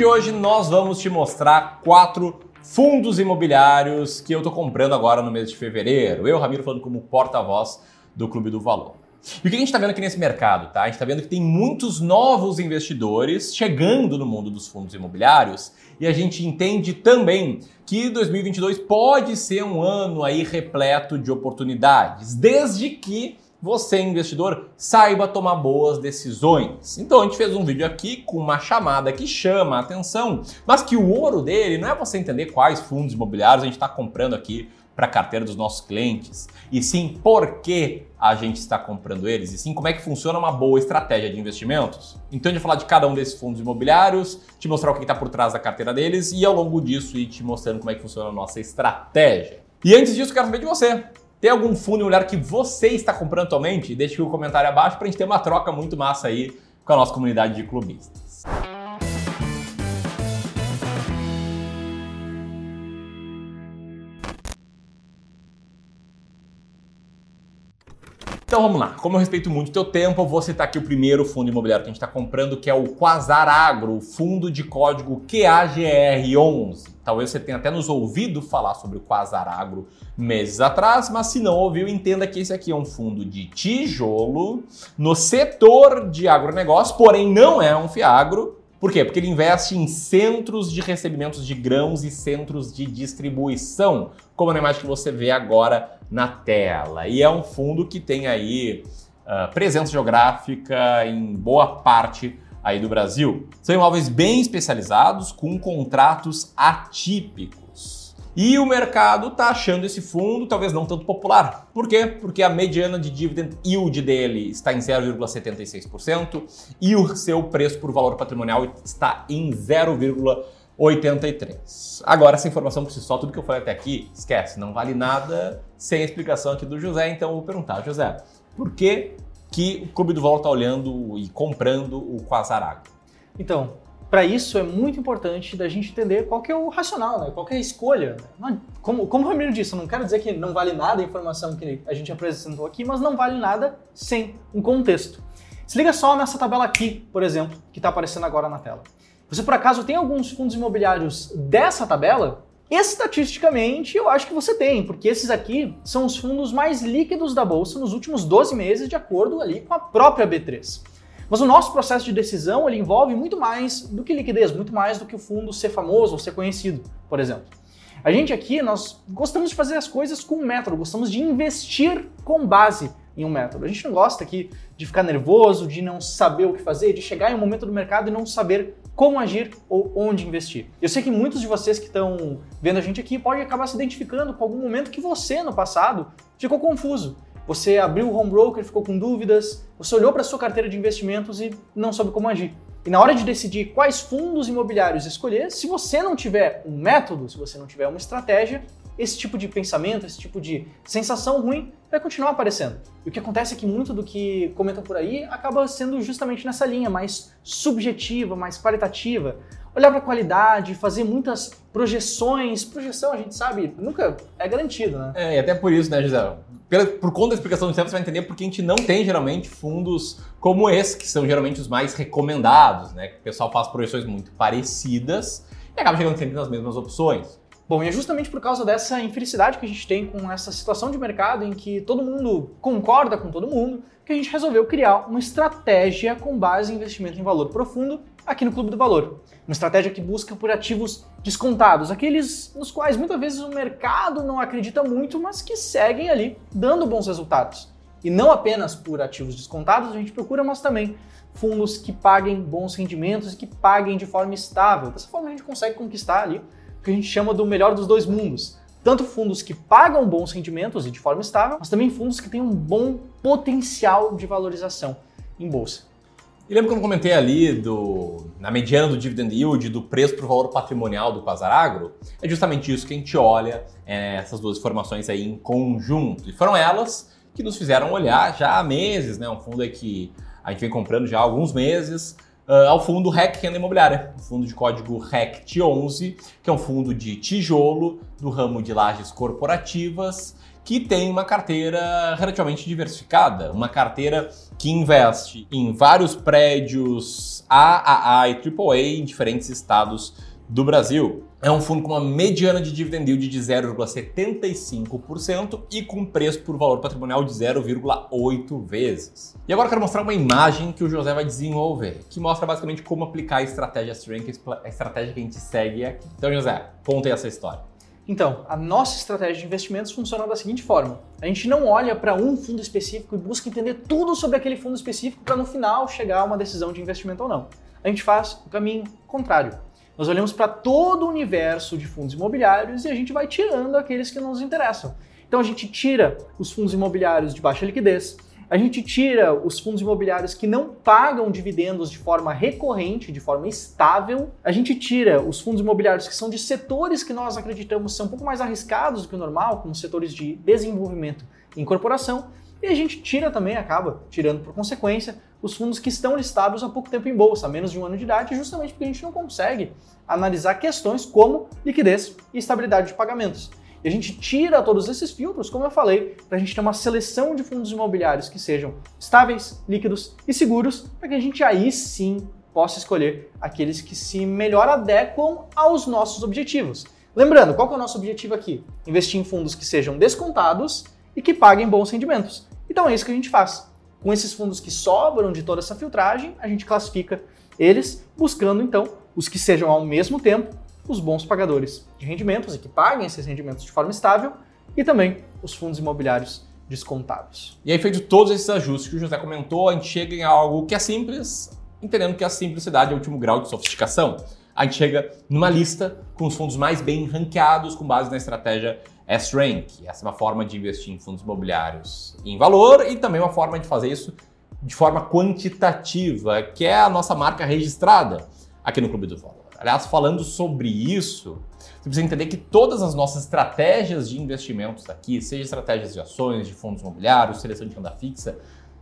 de hoje nós vamos te mostrar quatro fundos imobiliários que eu tô comprando agora no mês de fevereiro. Eu, Ramiro, falando como porta-voz do Clube do Valor. E o que a gente está vendo aqui nesse mercado, tá? A gente está vendo que tem muitos novos investidores chegando no mundo dos fundos imobiliários e a gente entende também que 2022 pode ser um ano aí repleto de oportunidades, desde que você, investidor, saiba tomar boas decisões. Então a gente fez um vídeo aqui com uma chamada que chama a atenção, mas que o ouro dele não é você entender quais fundos imobiliários a gente está comprando aqui para a carteira dos nossos clientes, e sim por que a gente está comprando eles, e sim como é que funciona uma boa estratégia de investimentos. Então a gente vai falar de cada um desses fundos imobiliários, te mostrar o que está por trás da carteira deles e ao longo disso ir te mostrando como é que funciona a nossa estratégia. E antes disso, quero saber de você. Tem algum fundo imobiliário que você está comprando atualmente? Deixe o um comentário abaixo para a gente ter uma troca muito massa aí com a nossa comunidade de clubistas. Então vamos lá. Como eu respeito muito o teu tempo, eu vou citar aqui o primeiro fundo imobiliário que a gente está comprando, que é o Quasar Agro, fundo de código QAGR11. Talvez você tenha até nos ouvido falar sobre o Quasar Agro meses atrás, mas se não ouviu, entenda que esse aqui é um fundo de tijolo no setor de agronegócio, porém não é um fiagro, por quê? Porque ele investe em centros de recebimentos de grãos e centros de distribuição, como na imagem que você vê agora na tela. E é um fundo que tem aí uh, presença geográfica em boa parte aí do Brasil. São imóveis bem especializados com contratos atípicos. E o mercado está achando esse fundo talvez não tanto popular. Por quê? Porque a mediana de dividend yield dele está em 0,76% e o seu preço por valor patrimonial está em 0,83. Agora, essa informação por si só, tudo que eu falei até aqui, esquece, não vale nada sem a explicação aqui do José. Então eu vou perguntar, José, por que, que o Clube do Valor está olhando e comprando o Quasar Então, para isso é muito importante da gente entender qual que é o racional, né? qual que é a escolha. Como, como o Ramiro disse, eu não quero dizer que não vale nada a informação que a gente apresentou aqui, mas não vale nada sem um contexto. Se liga só nessa tabela aqui, por exemplo, que está aparecendo agora na tela. Você por acaso tem alguns fundos imobiliários dessa tabela? Estatisticamente, eu acho que você tem, porque esses aqui são os fundos mais líquidos da bolsa nos últimos 12 meses, de acordo ali com a própria B3. Mas o nosso processo de decisão ele envolve muito mais do que liquidez, muito mais do que o fundo ser famoso ou ser conhecido, por exemplo. A gente aqui, nós gostamos de fazer as coisas com um método, gostamos de investir com base em um método. A gente não gosta aqui de ficar nervoso, de não saber o que fazer, de chegar em um momento do mercado e não saber como agir ou onde investir. Eu sei que muitos de vocês que estão vendo a gente aqui podem acabar se identificando com algum momento que você, no passado, ficou confuso você abriu o home broker, ficou com dúvidas, você olhou para sua carteira de investimentos e não soube como agir. E na hora de decidir quais fundos imobiliários escolher, se você não tiver um método, se você não tiver uma estratégia, esse tipo de pensamento, esse tipo de sensação ruim vai continuar aparecendo. E o que acontece é que muito do que comentam por aí acaba sendo justamente nessa linha mais subjetiva, mais qualitativa. Olhar para a qualidade, fazer muitas projeções. Projeção, a gente sabe, nunca é garantido, né? É, e até por isso, né, Gisele? Pela, por conta da explicação do tempo, você vai entender porque a gente não tem geralmente fundos como esse, que são geralmente os mais recomendados, né? Que o pessoal faz projeções muito parecidas e acaba chegando sempre nas mesmas opções. Bom, e é justamente por causa dessa infelicidade que a gente tem com essa situação de mercado em que todo mundo concorda com todo mundo, que a gente resolveu criar uma estratégia com base em investimento em valor profundo aqui no Clube do Valor. Uma estratégia que busca por ativos descontados, aqueles nos quais muitas vezes o mercado não acredita muito, mas que seguem ali dando bons resultados. E não apenas por ativos descontados a gente procura, mas também fundos que paguem bons rendimentos e que paguem de forma estável. Dessa forma a gente consegue conquistar ali o que a gente chama do melhor dos dois mundos. Tanto fundos que pagam bons rendimentos e de forma estável, mas também fundos que têm um bom potencial de valorização em bolsa. E lembra eu comentei ali do, na mediana do dividend yield, do preço por valor patrimonial do Quasar Agro? É justamente isso que a gente olha, é, essas duas informações aí em conjunto. E foram elas que nos fizeram olhar já há meses, né? Um fundo que a gente vem comprando já há alguns meses, uh, ao fundo REC Renda Imobiliária, o fundo de código RECT11, que é um fundo de tijolo do ramo de lajes corporativas, que tem uma carteira relativamente diversificada, uma carteira que investe em vários prédios AAA e AAA em diferentes estados do Brasil. É um fundo com uma mediana de dividend yield de 0,75% e com preço por valor patrimonial de 0,8 vezes. E agora quero mostrar uma imagem que o José vai desenvolver, que mostra basicamente como aplicar a estratégia Strength, a estratégia que a gente segue aqui. Então, José, conta aí essa história. Então, a nossa estratégia de investimentos funciona da seguinte forma: a gente não olha para um fundo específico e busca entender tudo sobre aquele fundo específico para no final chegar a uma decisão de investimento ou não. A gente faz o caminho contrário. Nós olhamos para todo o universo de fundos imobiliários e a gente vai tirando aqueles que nos interessam. Então a gente tira os fundos imobiliários de baixa liquidez, a gente tira os fundos imobiliários que não pagam dividendos de forma recorrente, de forma estável. A gente tira os fundos imobiliários que são de setores que nós acreditamos ser um pouco mais arriscados do que o normal, como setores de desenvolvimento e incorporação. E a gente tira também, acaba tirando por consequência, os fundos que estão listados há pouco tempo em bolsa, menos de um ano de idade, justamente porque a gente não consegue analisar questões como liquidez e estabilidade de pagamentos. E a gente tira todos esses filtros, como eu falei, para a gente ter uma seleção de fundos imobiliários que sejam estáveis, líquidos e seguros, para que a gente aí sim possa escolher aqueles que se melhor adequam aos nossos objetivos. Lembrando, qual é o nosso objetivo aqui? Investir em fundos que sejam descontados e que paguem bons rendimentos. Então é isso que a gente faz. Com esses fundos que sobram de toda essa filtragem, a gente classifica eles, buscando então os que sejam ao mesmo tempo os bons pagadores de rendimentos e que paguem esses rendimentos de forma estável e também os fundos imobiliários descontados. E aí, feito todos esses ajustes que o José comentou, a gente chega em algo que é simples, entendendo que a simplicidade é o último grau de sofisticação. A gente chega numa lista com os fundos mais bem ranqueados com base na estratégia S-Rank. Essa é uma forma de investir em fundos imobiliários em valor e também uma forma de fazer isso de forma quantitativa, que é a nossa marca registrada aqui no Clube do Valor. Aliás, falando sobre isso, você precisa entender que todas as nossas estratégias de investimentos aqui, seja estratégias de ações, de fundos imobiliários, seleção de renda fixa,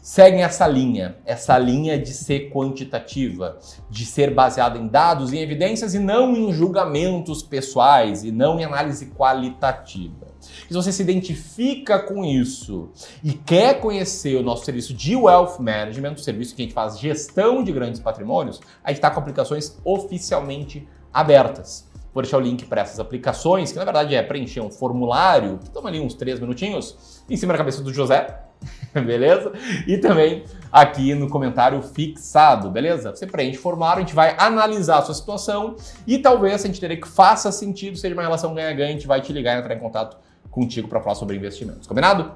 seguem essa linha, essa linha de ser quantitativa, de ser baseada em dados e evidências e não em julgamentos pessoais e não em análise qualitativa. Se você se identifica com isso e quer conhecer o nosso serviço de Wealth Management, o serviço que a gente faz gestão de grandes patrimônios, a gente está com aplicações oficialmente abertas. Vou deixar o link para essas aplicações, que na verdade é preencher um formulário, que toma ali uns três minutinhos, em cima da cabeça do José, beleza? E também aqui no comentário fixado, beleza? Você preenche o formulário, a gente vai analisar a sua situação e talvez a gente teria que faça sentido, seja uma relação ganha-ganha, a gente vai te ligar e entrar em contato contigo para falar sobre investimentos. Combinado?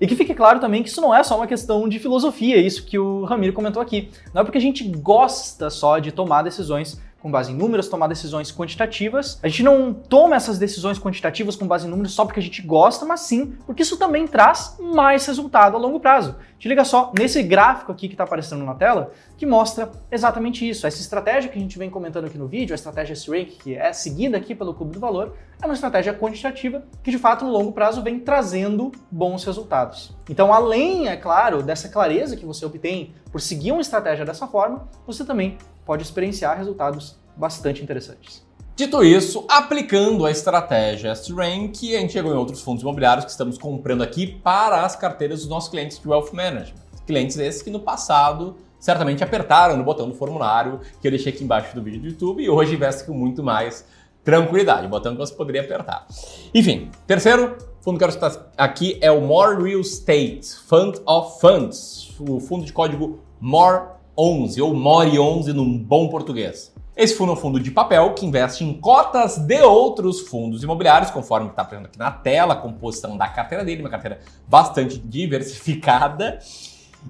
E que fique claro também que isso não é só uma questão de filosofia, isso que o Ramiro comentou aqui. Não é porque a gente gosta só de tomar decisões com base em números, tomar decisões quantitativas. A gente não toma essas decisões quantitativas com base em números só porque a gente gosta, mas sim porque isso também traz mais resultado a longo prazo. Te liga só nesse gráfico aqui que está aparecendo na tela, que mostra exatamente isso. Essa estratégia que a gente vem comentando aqui no vídeo, a estratégia S-Rank, que é seguida aqui pelo Clube do Valor, é uma estratégia quantitativa que de fato no longo prazo vem trazendo bons resultados. Então, além, é claro, dessa clareza que você obtém por seguir uma estratégia dessa forma, você também pode experienciar resultados bastante interessantes. Dito isso, aplicando a estratégia S-Rank, a gente chegou em outros fundos imobiliários que estamos comprando aqui para as carteiras dos nossos clientes de Wealth Management. Clientes esses que no passado certamente apertaram no botão do formulário que eu deixei aqui embaixo do vídeo do YouTube e hoje investem com muito mais tranquilidade, botão que você poderia apertar. Enfim, terceiro fundo que eu quero citar aqui é o More Real Estate Fund of Funds, o fundo de código MORE 11 ou MORE 11 num bom português. Esse fundo é um fundo de papel que investe em cotas de outros fundos imobiliários, conforme está aparecendo aqui na tela, a composição da carteira dele, uma carteira bastante diversificada.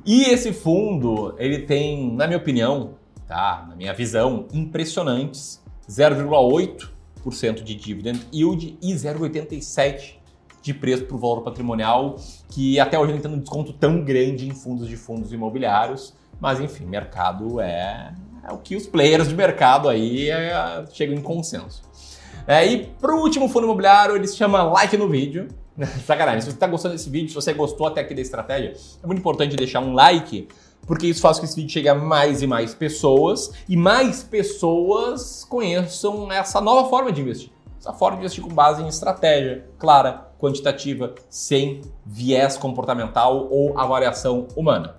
E esse fundo, ele tem, na minha opinião, tá, na minha visão, impressionantes 0,8% de dividend yield e 0,87% de preço para o valor patrimonial, que até hoje não tem um desconto tão grande em fundos de fundos imobiliários. Mas enfim, mercado é, é o que os players de mercado aí é, chegam em consenso. É, e para o último fundo imobiliário, ele se chama Like no Vídeo. Sacanagem, se você está gostando desse vídeo, se você gostou até aqui da estratégia, é muito importante deixar um like, porque isso faz com que esse vídeo chegue a mais e mais pessoas e mais pessoas conheçam essa nova forma de investir. Essa forma de investir com base em estratégia clara, quantitativa, sem viés comportamental ou avaliação humana.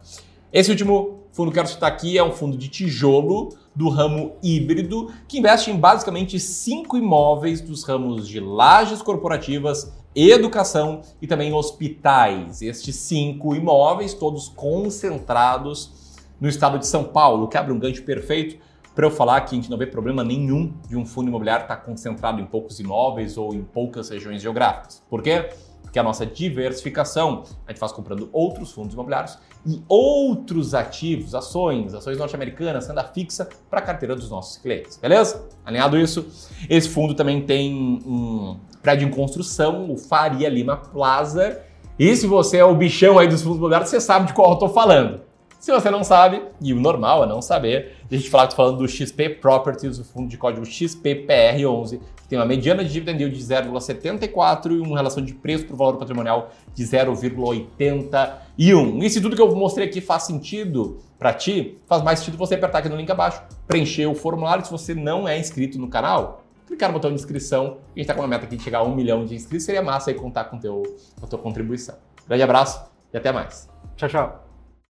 Esse último fundo que eu quero citar aqui é um fundo de tijolo do ramo híbrido, que investe em basicamente cinco imóveis dos ramos de lajes corporativas, educação e também hospitais. Estes cinco imóveis, todos concentrados no estado de São Paulo, que abre um gancho perfeito para eu falar que a gente não vê problema nenhum de um fundo imobiliário estar concentrado em poucos imóveis ou em poucas regiões geográficas. Por quê? Porque a nossa diversificação a gente faz comprando outros fundos imobiliários e outros ativos, ações, ações norte-americanas, renda fixa para a carteira dos nossos clientes, beleza? Alinhado isso, esse fundo também tem um prédio em construção, o Faria Lima Plaza. E se você é o bichão aí dos fundos imobiliários, você sabe de qual eu estou falando. Se você não sabe, e o normal é não saber, a gente que estou falando do XP Properties, o fundo de código XPPR11, que tem uma mediana de dividend yield de 0,74 e uma relação de preço para o valor patrimonial de 0,81. E se tudo que eu mostrei aqui faz sentido para ti, faz mais sentido você apertar aqui no link abaixo, preencher o formulário. Se você não é inscrito no canal, clicar no botão de inscrição. A gente está com uma meta aqui de chegar a um milhão de inscritos. Seria massa aí contar com, teu, com a tua contribuição. Grande abraço e até mais. Tchau, tchau.